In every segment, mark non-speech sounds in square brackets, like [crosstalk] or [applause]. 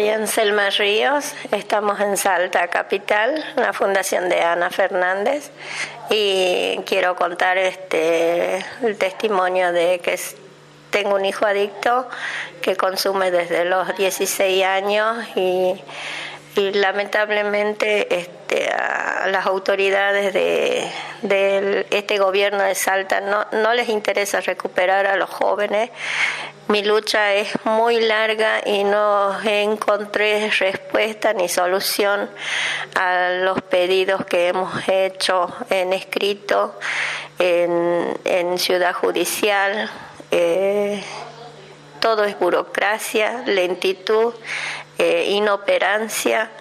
soy Anselma Ríos, estamos en Salta Capital, la fundación de Ana Fernández, y quiero contar este el testimonio de que tengo un hijo adicto que consume desde los 16 años y, lamentablemente este, a las autoridades de, este gobierno de Salta no, no les interesa recuperar a los jóvenes mi lucha es muy larga y no encontré respuesta ni solución a los pedidos que hemos hecho en escrito en, Ciudad Judicial. Eh, todo es burocracia, lentitud, eh, inoperancia,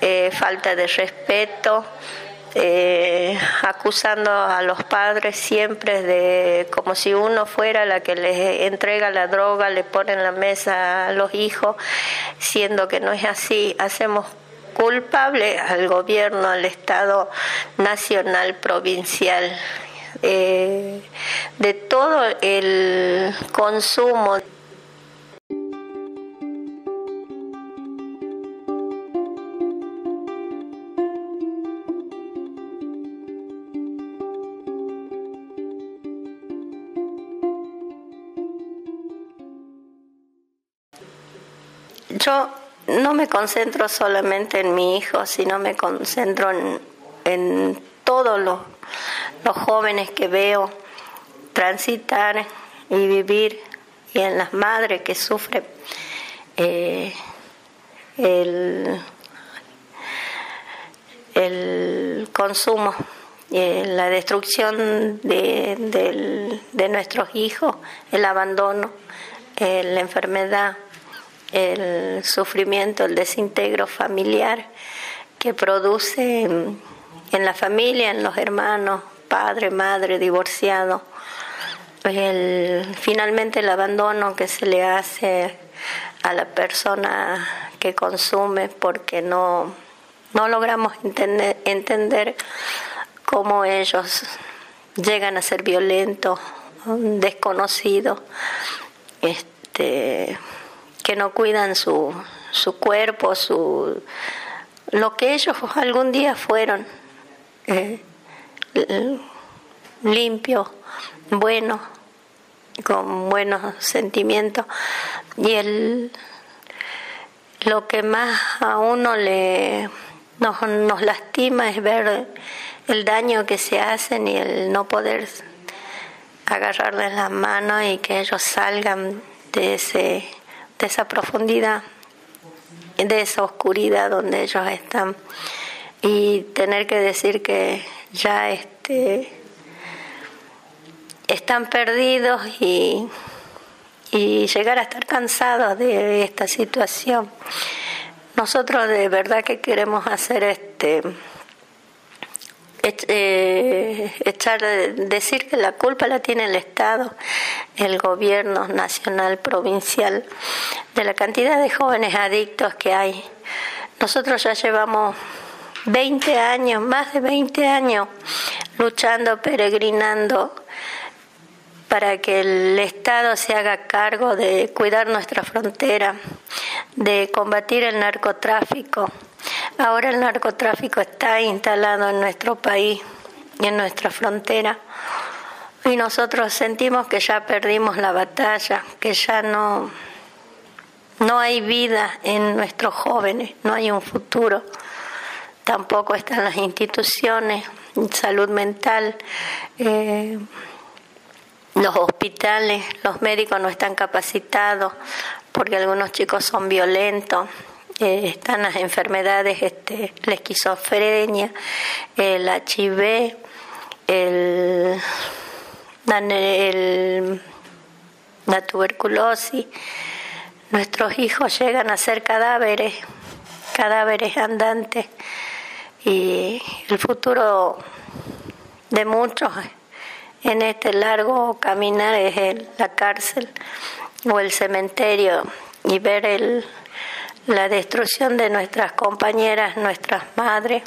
eh, falta de respeto eh, acusando a los padres siempre de como si uno fuera la que les entrega la droga, le pone en la mesa a los hijos, siendo que no es así. Hacemos culpable al gobierno, al Estado nacional, provincial, eh, de todo el consumo Yo no me concentro solamente en mi hijo, sino me concentro en, todos los, jóvenes que veo transitar y vivir y en las madres que sufren. Eh, el, consumo, eh, la destrucción de, nuestros hijos, el abandono, eh, la enfermedad el sufrimiento, el desintegro familiar que produce en la familia, en los hermanos, padre, madre, divorciado, el, finalmente el abandono que se le hace a la persona que consume porque no, no logramos entender, entender cómo ellos llegan a ser violentos, desconocidos, este, que no cuidan su, su cuerpo, su, lo que ellos algún día fueron, eh, limpio, bueno, con buenos sentimientos. Y el, lo que más a uno le nos, nos lastima es ver el daño que se hacen y el no poder agarrarles las manos y que ellos salgan de ese de esa profundidad, de esa oscuridad donde ellos están. Y tener que decir que ya este, están perdidos y, y llegar a estar cansados de esta situación. Nosotros de verdad que queremos hacer este eh, echar, decir que la culpa la tiene el Estado, el gobierno nacional, provincial, de la cantidad de jóvenes adictos que hay. Nosotros ya llevamos 20 años, más de 20 años, luchando, peregrinando para que el Estado se haga cargo de cuidar nuestra frontera, de combatir el narcotráfico Ahora el narcotráfico está instalado en nuestro país y en nuestra frontera y nosotros sentimos que ya perdimos la batalla, que ya no, no hay vida en nuestros jóvenes, no hay un futuro. Tampoco están las instituciones, salud mental, eh, los hospitales, los médicos no están capacitados porque algunos chicos son violentos están las enfermedades, este, la esquizofrenia, el HIV, el, la tuberculosis. Nuestros hijos llegan a ser cadáveres, cadáveres andantes y el futuro de muchos en este largo caminar es la cárcel o el cementerio y ver el, la destrucción de nuestras compañeras, nuestras madres,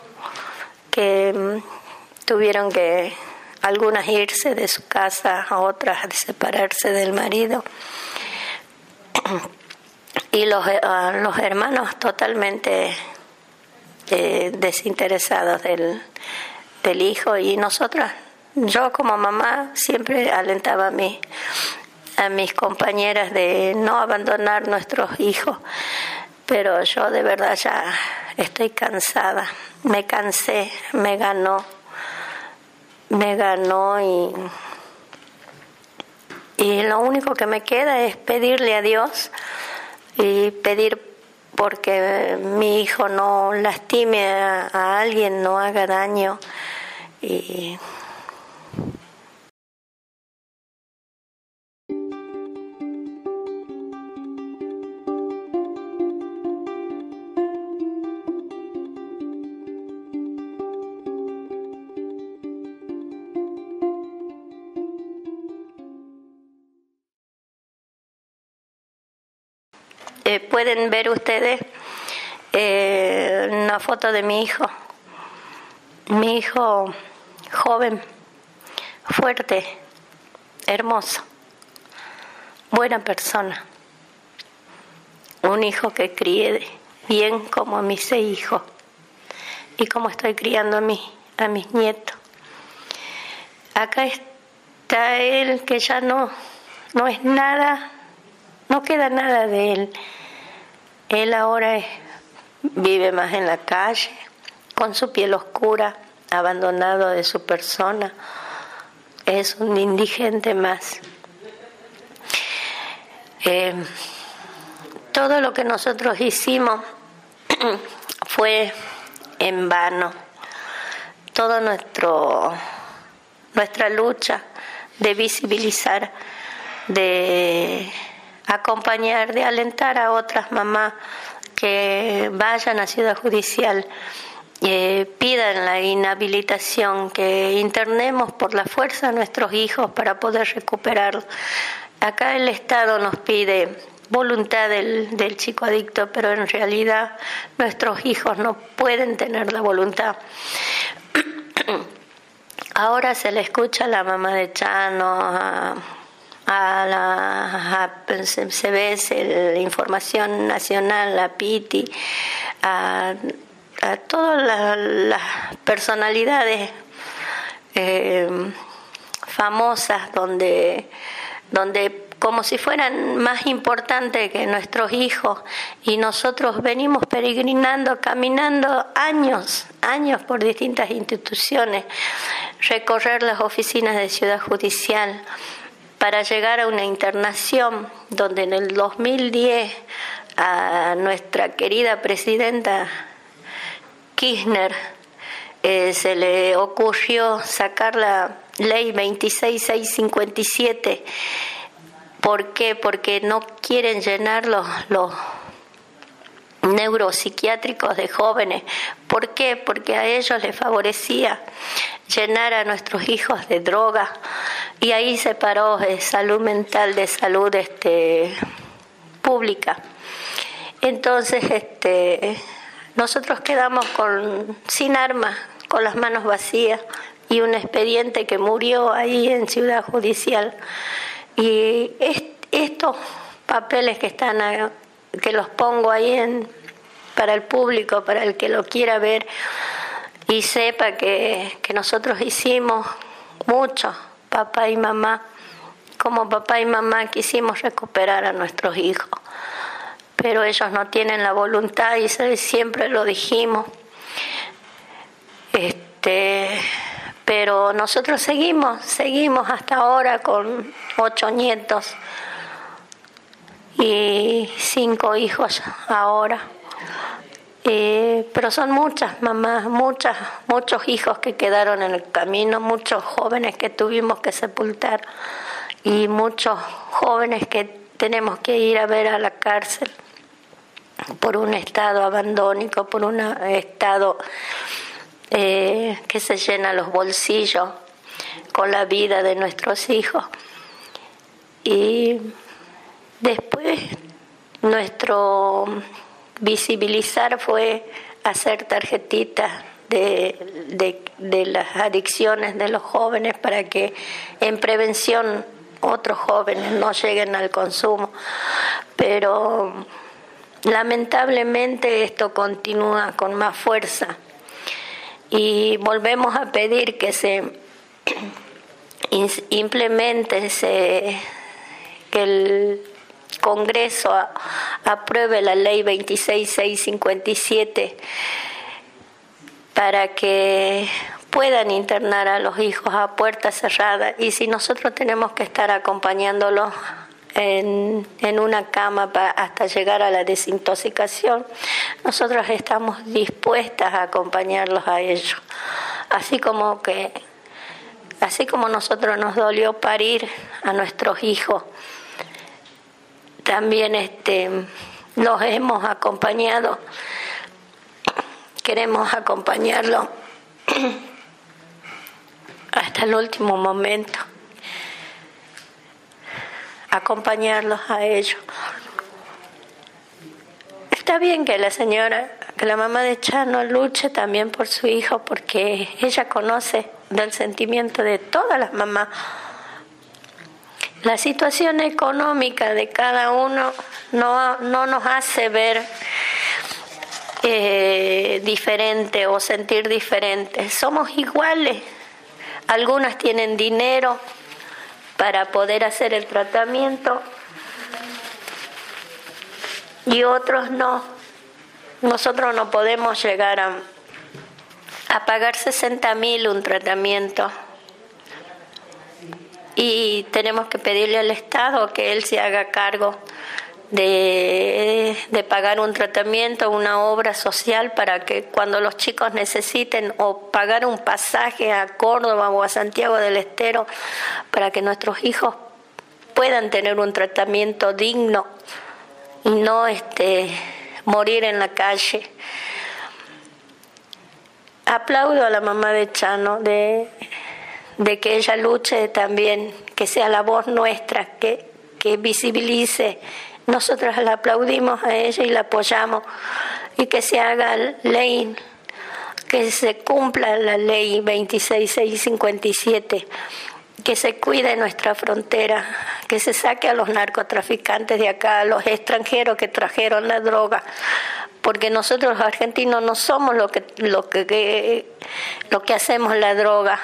que mm, tuvieron que algunas irse de su casa, otras separarse del marido. y los, eh, los hermanos totalmente eh, desinteresados del, del hijo y nosotras, yo como mamá siempre alentaba a, mí, a mis compañeras de no abandonar nuestros hijos, pero yo de verdad ya estoy cansada, me cansé, me ganó, me ganó y, y lo único que me queda es pedirle a Dios y pedir porque mi hijo no lastime a, alguien, no haga daño y pueden ver ustedes eh, una foto de mi hijo. Mi hijo joven, fuerte, hermoso, buena persona. Un hijo que críe bien como mis seis hijos y como estoy criando a, mí, a mis nietos. Acá está él que ya no, no es nada no queda nada de él. Él ahora vive más en la calle, con su piel oscura, abandonado de su persona. Es un indigente más. Eh, todo lo que nosotros hicimos [clears throat] fue en vano. Toda nuestra lucha de visibilizar, de acompañar, de alentar a otras mamás que vayan a Ciudad Judicial, eh, pidan la inhabilitación, que internemos por la fuerza a nuestros hijos para poder recuperarlos. Acá el Estado nos pide voluntad del, del, chico adicto, pero en realidad nuestros hijos no pueden tener la voluntad. [clears throat] Ahora se le escucha a la mamá de Chano, a la se, ve la información nacional, la PITI, a, todas las, personalidades eh, famosas donde, donde como si fueran más importantes que nuestros hijos y nosotros venimos peregrinando, caminando años, años por distintas instituciones, recorrer las oficinas de Ciudad Judicial, para llegar a una internación donde en el 2010 a nuestra querida presidenta Kirchner eh, se le ocurrió sacar la ley 26657. ¿Por qué? Porque no quieren llenar los, los neuropsiquiátricos de jóvenes. ¿Por qué? Porque a ellos les favorecía llenar a nuestros hijos de droga y ahí se paró de salud mental de salud este pública. Entonces este nosotros quedamos con sin armas con las manos vacías y un expediente que murió ahí en Ciudad Judicial. Y estos papeles que están que los pongo ahí en, para el público para el que lo quiera ver y sepa que, que nosotros hicimos mucho, papá y mamá. Como papá y mamá quisimos recuperar a nuestros hijos, pero ellos no tienen la voluntad y siempre lo dijimos. Este, pero nosotros seguimos, seguimos hasta ahora con ocho nietos y cinco hijos ahora. Pero son muchas mamás, muchas, muchos hijos que quedaron en el camino, muchos jóvenes que tuvimos que sepultar y muchos jóvenes que tenemos que ir a ver a la cárcel por un estado abandónico, por un estado eh, que se llena los bolsillos con la vida de nuestros hijos. Y después nuestro visibilizar fue hacer tarjetitas de, de, las adicciones de los jóvenes para que en prevención otros jóvenes no lleguen al consumo. Pero lamentablemente esto continúa con más fuerza y volvemos a pedir que se implemente que el Congreso apruebe la ley 26657 para que puedan internar a los hijos a puerta cerrada y si nosotros tenemos que estar acompañándolos en, en una cama hasta llegar a la desintoxicación, nosotros estamos dispuestas a acompañarlos a ellos. Así como que, así como nosotros nos dolió parir a nuestros hijos, también este, los hemos acompañado, queremos acompañarlos [clears throat] hasta el último momento, acompañarlos a ellos. Está bien que la señora, que la mamá de Chano luche también por su hijo, porque ella conoce del sentimiento de todas las mamás. La situación económica de cada uno no, no nos hace ver eh, diferente o sentir diferente. Somos iguales algunas tienen dinero para poder hacer el tratamiento y otros no. Nosotros no podemos llegar a, pagar 60 mil un tratamiento y tenemos que pedirle al Estado que él se haga cargo de, pagar un tratamiento, una obra social para que cuando los chicos necesiten o pagar un pasaje a Córdoba o a Santiago del Estero para que nuestros hijos puedan tener un tratamiento digno y no este morir en la calle. Aplaudo a la mamá de Chano de, de que ella luche también, que sea la voz nuestra, que, que visibilice. Nosotros la aplaudimos a ella y la apoyamos y que se haga ley, que se cumpla la ley 26657, que se cuide nuestra frontera, que se saque a los narcotraficantes de acá, a los extranjeros que trajeron la droga, porque nosotros los argentinos no somos lo que, lo que, lo que hacemos la droga,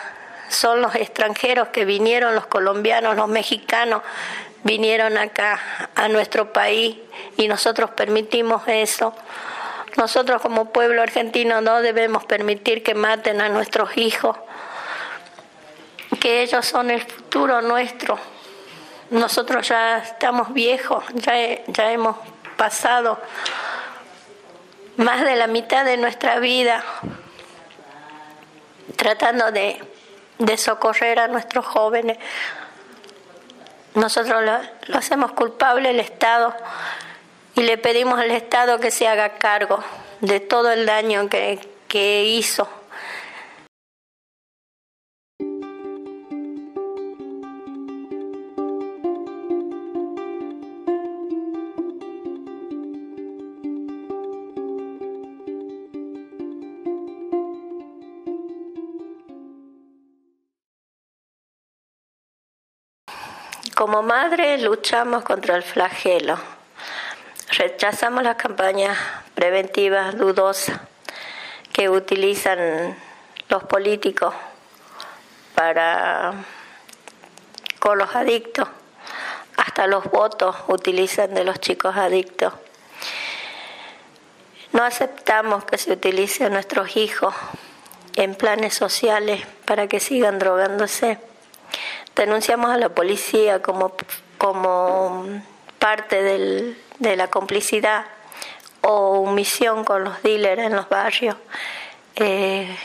son los extranjeros que vinieron, los colombianos, los mexicanos, vinieron acá a nuestro país y nosotros permitimos eso. Nosotros como pueblo argentino no debemos permitir que maten a nuestros hijos, que ellos son el futuro nuestro. Nosotros ya estamos viejos, ya, ya hemos pasado más de la mitad de nuestra vida tratando de, de socorrer a nuestros jóvenes. Nosotros lo, hacemos culpable el Estado y le pedimos al Estado que se haga cargo de todo el daño que, que hizo Como madre luchamos contra el flagelo. Rechazamos las campañas preventivas dudosas que utilizan los políticos para con los adictos. Hasta los votos utilizan de los chicos adictos. No aceptamos que se utilice a nuestros hijos en planes sociales para que sigan drogándose denunciamos a la policía como, como parte del, de la complicidad o omisión con los dealers en los barrios. Eh,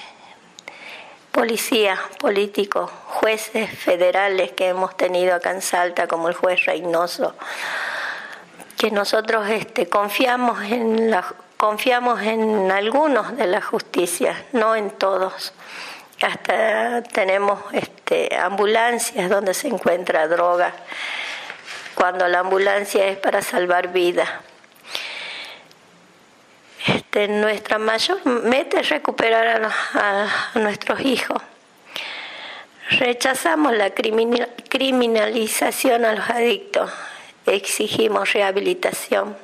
policías, políticos, jueces federales que hemos tenido acá en Salta, como el juez Reynoso, que nosotros este, confiamos en confiamos en algunos de la justicia, no en todos hasta tenemos este, ambulancias donde se encuentra droga, cuando la ambulancia es para salvar vidas. Este, nuestra mayor meta es recuperar a, nuestros hijos. Rechazamos la criminalización a los adictos, exigimos rehabilitación.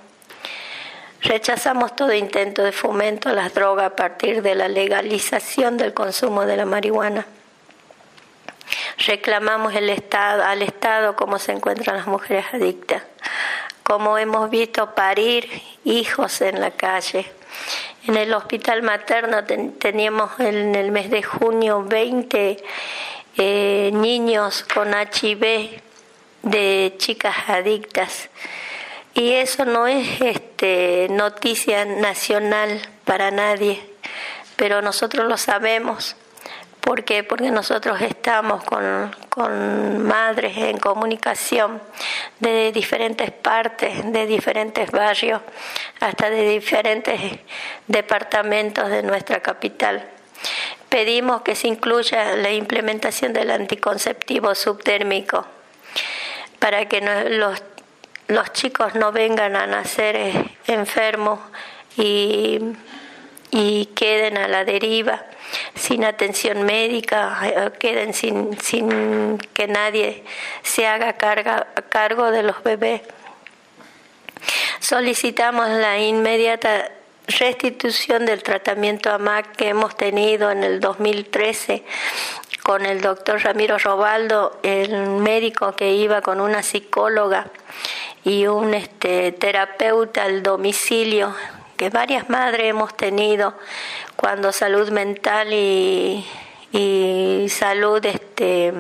Rechazamos todo intento de fomento a las drogas a partir de la legalización del consumo de la marihuana. Reclamamos el estado, al Estado cómo se encuentran las mujeres adictas, cómo hemos visto parir hijos en la calle. En el hospital materno teníamos en el mes de junio 20 eh, niños con HIV de chicas adictas. Y eso no es este, noticia nacional para nadie, pero nosotros lo sabemos. ¿Por qué? Porque nosotros estamos con, con, madres en comunicación de diferentes partes, de diferentes barrios, hasta de diferentes departamentos de nuestra capital. Pedimos que se incluya la implementación del anticonceptivo subtérmico para que los, los chicos no vengan a nacer eh, enfermos y, y queden a la deriva sin atención médica, eh, queden sin, sin que nadie se haga cargo de los bebés. Solicitamos la inmediata restitución del tratamiento AMAC que hemos tenido en el 2013 con el doctor Ramiro Robaldo, el médico que iba con una psicóloga y un este, terapeuta al domicilio, que varias madres hemos tenido cuando salud mental y, y salud este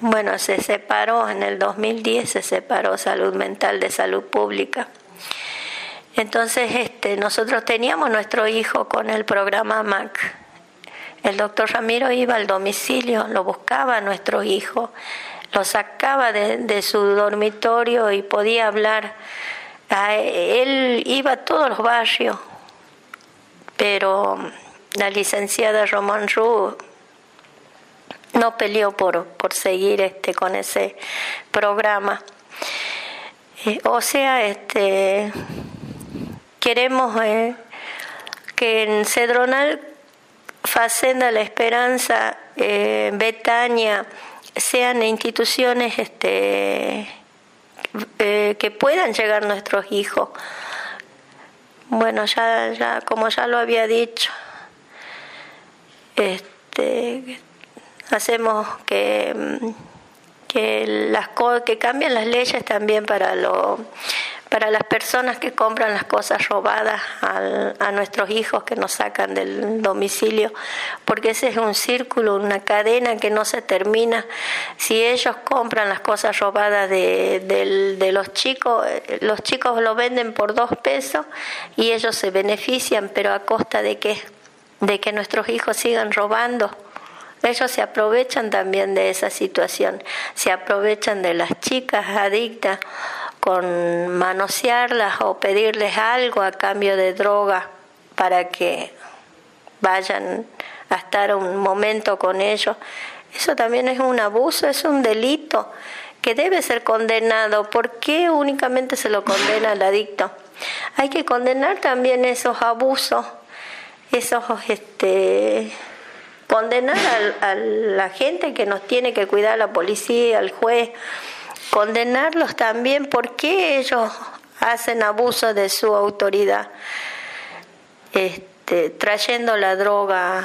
bueno, se separó en el 2010, se separó salud mental de salud pública. Entonces, este, nosotros teníamos nuestro hijo con el programa MAC. El doctor Ramiro iba al domicilio, lo buscaba a nuestro hijo, lo sacaba de, su dormitorio y podía hablar. él iba a todos los barrios, pero la licenciada Román Ru no peleó por, por seguir este, con ese programa. Eh, o sea, este, queremos eh, que en Cedronal, Facenda La Esperanza, eh, Betania, sean instituciones este, que puedan llegar nuestros hijos. Bueno, ya, como ya lo había dicho, este, hacemos que, que, las, que cambien las leyes también para, lo, para las personas que compran las cosas robadas a nuestros hijos que nos sacan del domicilio, porque ese es un círculo, una cadena que no se termina. Si ellos compran las cosas robadas de, de, los chicos, los chicos lo venden por dos pesos y ellos se benefician, pero a costa de qué? De que nuestros hijos sigan robando ellos se aprovechan también de esa situación, se aprovechan de las chicas adictas con manosearlas o pedirles algo a cambio de droga para que vayan a estar un momento con ellos. Eso también es un abuso, es un delito que debe ser condenado. ¿Por qué únicamente se lo condena al adicto? Hay que condenar también esos abusos, esos este condenar a, la gente que nos tiene que cuidar, la policía, el juez, condenarlos también porque ellos hacen abuso de su autoridad, este, trayendo la droga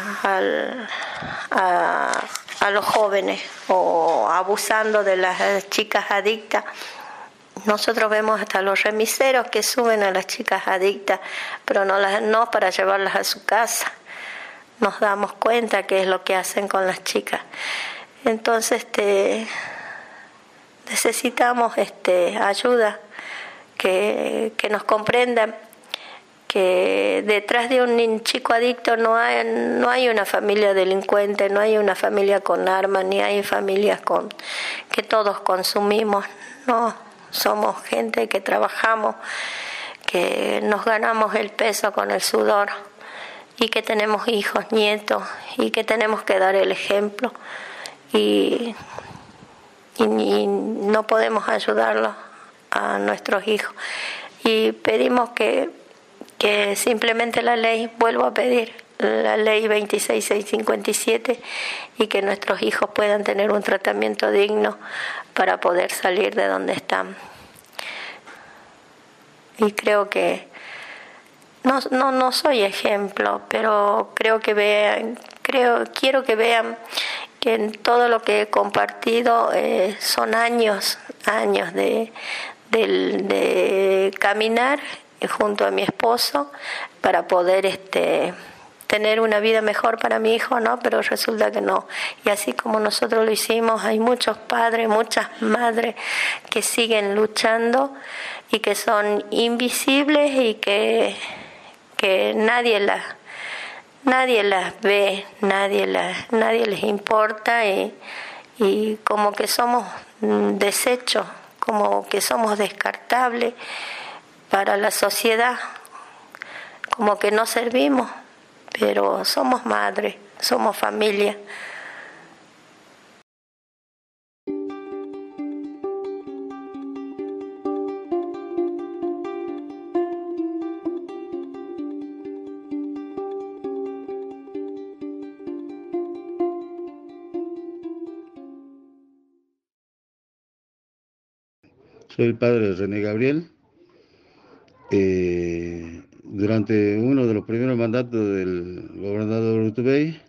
a, a los jóvenes o abusando de las chicas adictas. Nosotros vemos hasta los remiseros que suben a las chicas adictas, pero no, las, no para llevarlas a su casa nos damos cuenta qué es lo que hacen con las chicas. Entonces este, necesitamos este, ayuda, que, que nos comprendan que detrás de un chico adicto no hay, no hay una familia delincuente, no hay una familia con armas, ni hay familias con que todos consumimos, no, somos gente que trabajamos, que nos ganamos el peso con el sudor y que tenemos hijos, nietos y que tenemos que dar el ejemplo y, y, no podemos ayudarlos a nuestros hijos. Y pedimos que, que simplemente la ley, vuelvo a pedir, la ley 26657 y que nuestros hijos puedan tener un tratamiento digno para poder salir de donde están. Y creo que no, no, no soy ejemplo, pero creo que vean, creo, quiero que vean que en todo lo que he compartido eh, son años, años de, de caminar junto a mi esposo para poder este tener una vida mejor para mi hijo, ¿no? Pero resulta que no. Y así como nosotros lo hicimos, hay muchos padres, muchas madres que siguen luchando y que son invisibles y que, que nadie las nadie las ve, nadie las, nadie les importa y, y como que somos desechos, como que somos descartables para la sociedad, como que no servimos pero somos madres, somos familia. Soy el padre de René Gabriel. Eh, durante uno de los primeros mandatos del gobernador Urtubey,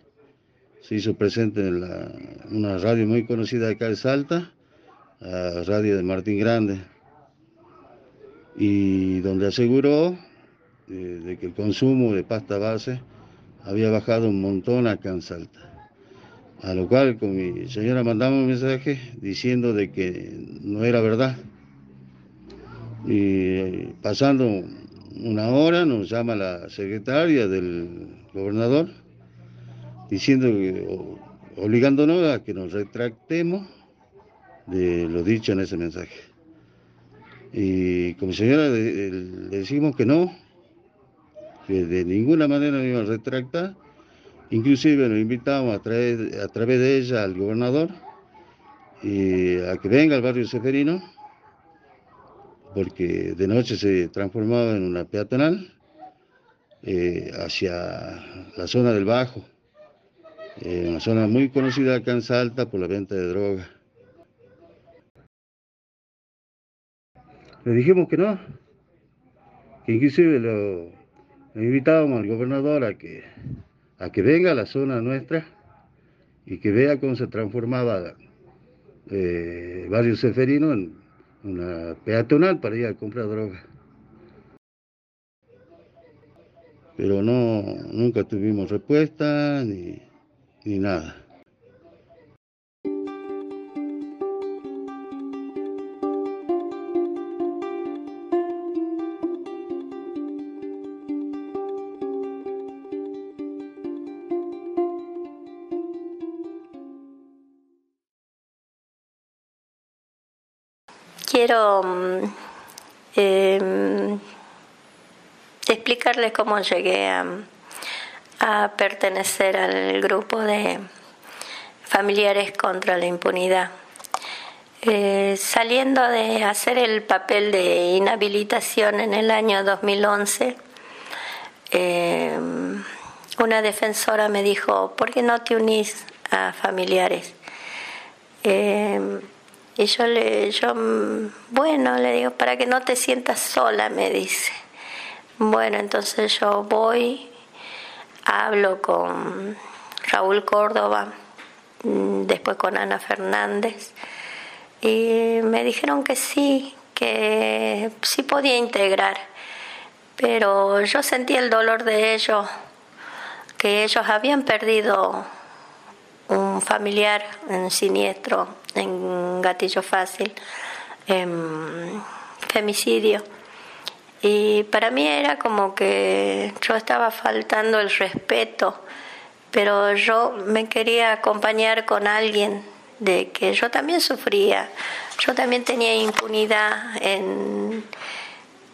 se hizo presente en una radio muy conocida acá de Salta, la radio de Martín Grande, y donde aseguró eh, de que el consumo de pasta base había bajado un montón acá en Salta. A lo cual con mi señora mandamos un mensaje diciendo de que no era verdad. Y pasando una hora nos llama la secretaria del gobernador diciendo obligándonos a que nos retractemos de lo dicho en ese mensaje. Y como señora le, decimos que no, que de ninguna manera nos iba a retractar, inclusive nos invitamos a, a través de ella al gobernador y a que venga al barrio Seferino porque de noche se transformaba en una peatonal eh, hacia la zona del Bajo, eh, una zona muy conocida acá en Salta por la venta de droga. Le dijimos que no, que inclusive lo, invitábamos al gobernador a que, a que venga a la zona nuestra y que vea cómo se transformaba eh, Barrio Seferino en una peatonal para ir a comprar droga. Pero no, nunca tuvimos respuesta ni, ni nada. Quiero mm, em, explicarles cómo llegué a, pertenecer al grupo de familiares contra la impunidad. Eh, saliendo de hacer el papel de inhabilitación en el año 2011, em, una defensora me dijo, ¿por qué no te unís a familiares? Em, y yo le, yo, bueno, le digo, para que no te sientas sola, me dice. Bueno, entonces yo voy, hablo con Raúl Córdoba, mm, después con Ana Fernández, y me dijeron que sí, que sí podía integrar, pero yo sentí el dolor de ellos, que ellos habían perdido un familiar en siniestro en gatillo fácil, en femicidio. Y para mí era como que yo estaba faltando el respeto, pero yo me quería acompañar con alguien de que yo también sufría, yo también tenía impunidad en,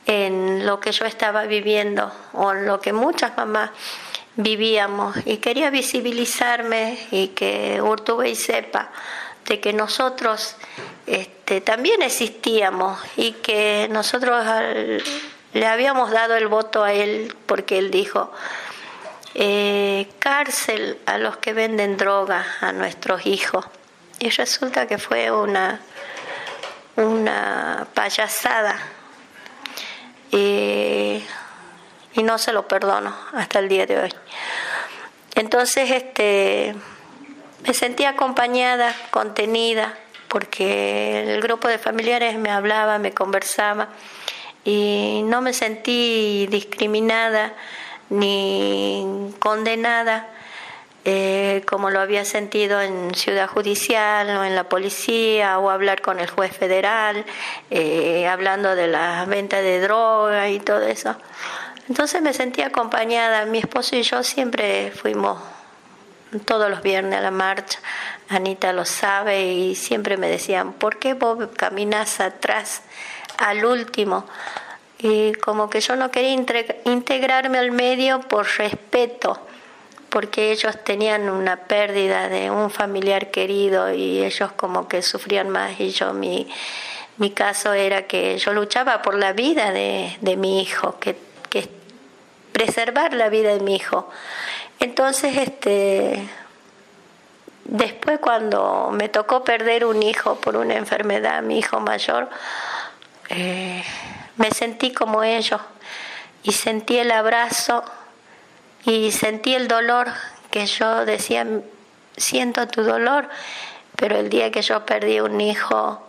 en lo que yo estaba viviendo o en lo que muchas mamás vivíamos y quería visibilizarme y que Urtubey sepa de que nosotros este, también existíamos y que nosotros le habíamos dado el voto a él porque él dijo, eh, cárcel a los que venden droga a nuestros hijos. Y resulta que fue una, una payasada. y no se lo perdono hasta el día de hoy. Entonces, este, me sentí acompañada, contenida, porque el grupo de familiares me hablaba, me conversaba y no me sentí discriminada ni condenada eh, como lo había sentido en Ciudad Judicial o en la policía o hablar con el juez federal, eh, hablando de la venta de droga y todo eso. Entonces me sentí acompañada, mi esposo y yo siempre fuimos todos los viernes a la marcha, Anita lo sabe y siempre me decían, ¿por qué vos caminas atrás al último? y como que yo no quería integrarme al medio por respeto, porque ellos tenían una pérdida de un familiar querido y ellos como que sufrían más y yo mi, mi caso era que yo luchaba por la vida de, de mi hijo, que, que preservar la vida de mi hijo. Entonces, este, después cuando me tocó perder un hijo por una enfermedad, mi hijo mayor, eh, me sentí como ellos y sentí el abrazo y sentí el dolor que yo decía, siento tu dolor, pero el día que yo perdí un hijo,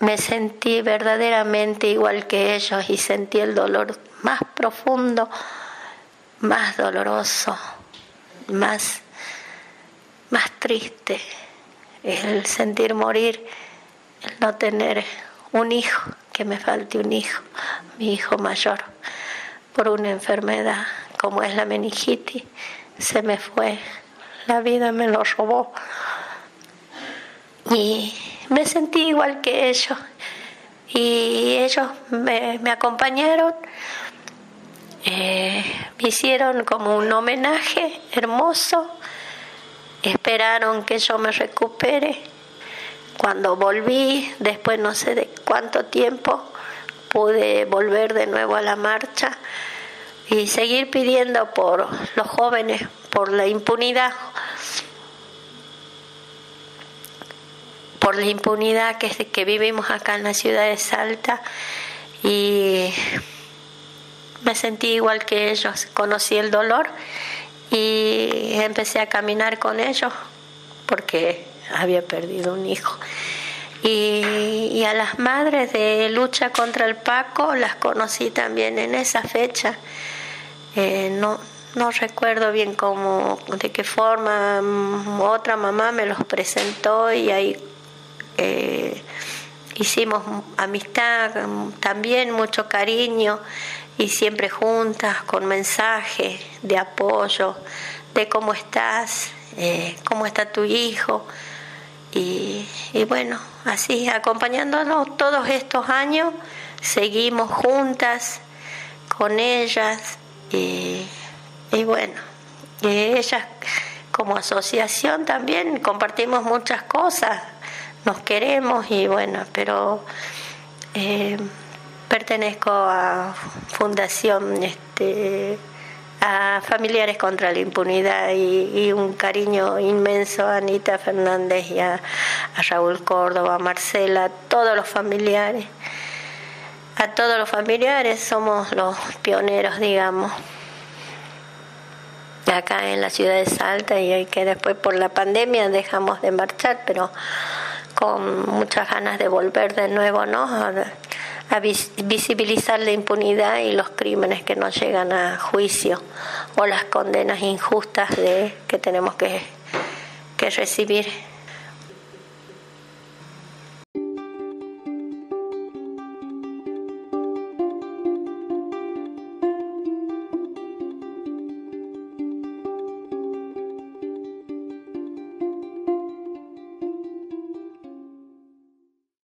me sentí verdaderamente igual que ellos y sentí el dolor más profundo, más doloroso, más, más triste, el sentir morir, el no tener un hijo que me falte un hijo, mi hijo mayor, por una enfermedad como es la meningitis, se me fue, la vida me lo robó. Y me sentí igual que ellos. Y ellos me, acompañaron, eh, me hicieron como un homenaje hermoso, esperaron que yo me recupere. Cuando volví, después no sé de cuánto tiempo, pude volver de nuevo a la marcha y seguir pidiendo por los jóvenes, por la impunidad, por la impunidad que, que vivimos acá en la ciudad de Salta. Y me sentí igual que ellos, conocí el dolor y empecé a caminar con ellos porque había perdido un hijo. Y, a las madres de lucha contra el Paco las conocí también en esa fecha. Eh, no, no recuerdo bien cómo, de qué forma, mm, otra mamá me los presentó y ahí eh, hicimos amistad, también mucho cariño y siempre juntas con mensajes de apoyo, de cómo estás, eh, cómo está tu hijo. Y, bueno, así acompañándonos todos estos años, seguimos juntas con ellas y, bueno, ellas como asociación también compartimos muchas cosas, nos queremos y bueno, pero eh, pertenezco a Fundación este, a familiares contra la impunidad y, un cariño inmenso a Anita Fernández y a, Raúl Córdoba, a Marcela, a todos los familiares. A todos los familiares somos los pioneros, digamos, acá en la ciudad de Salta y que después por la pandemia dejamos de marchar, pero con muchas ganas de volver de nuevo, ¿no? A visibilizar la impunidad y los crímenes que no llegan a juicio o las condenas injustas de que tenemos que, que recibir.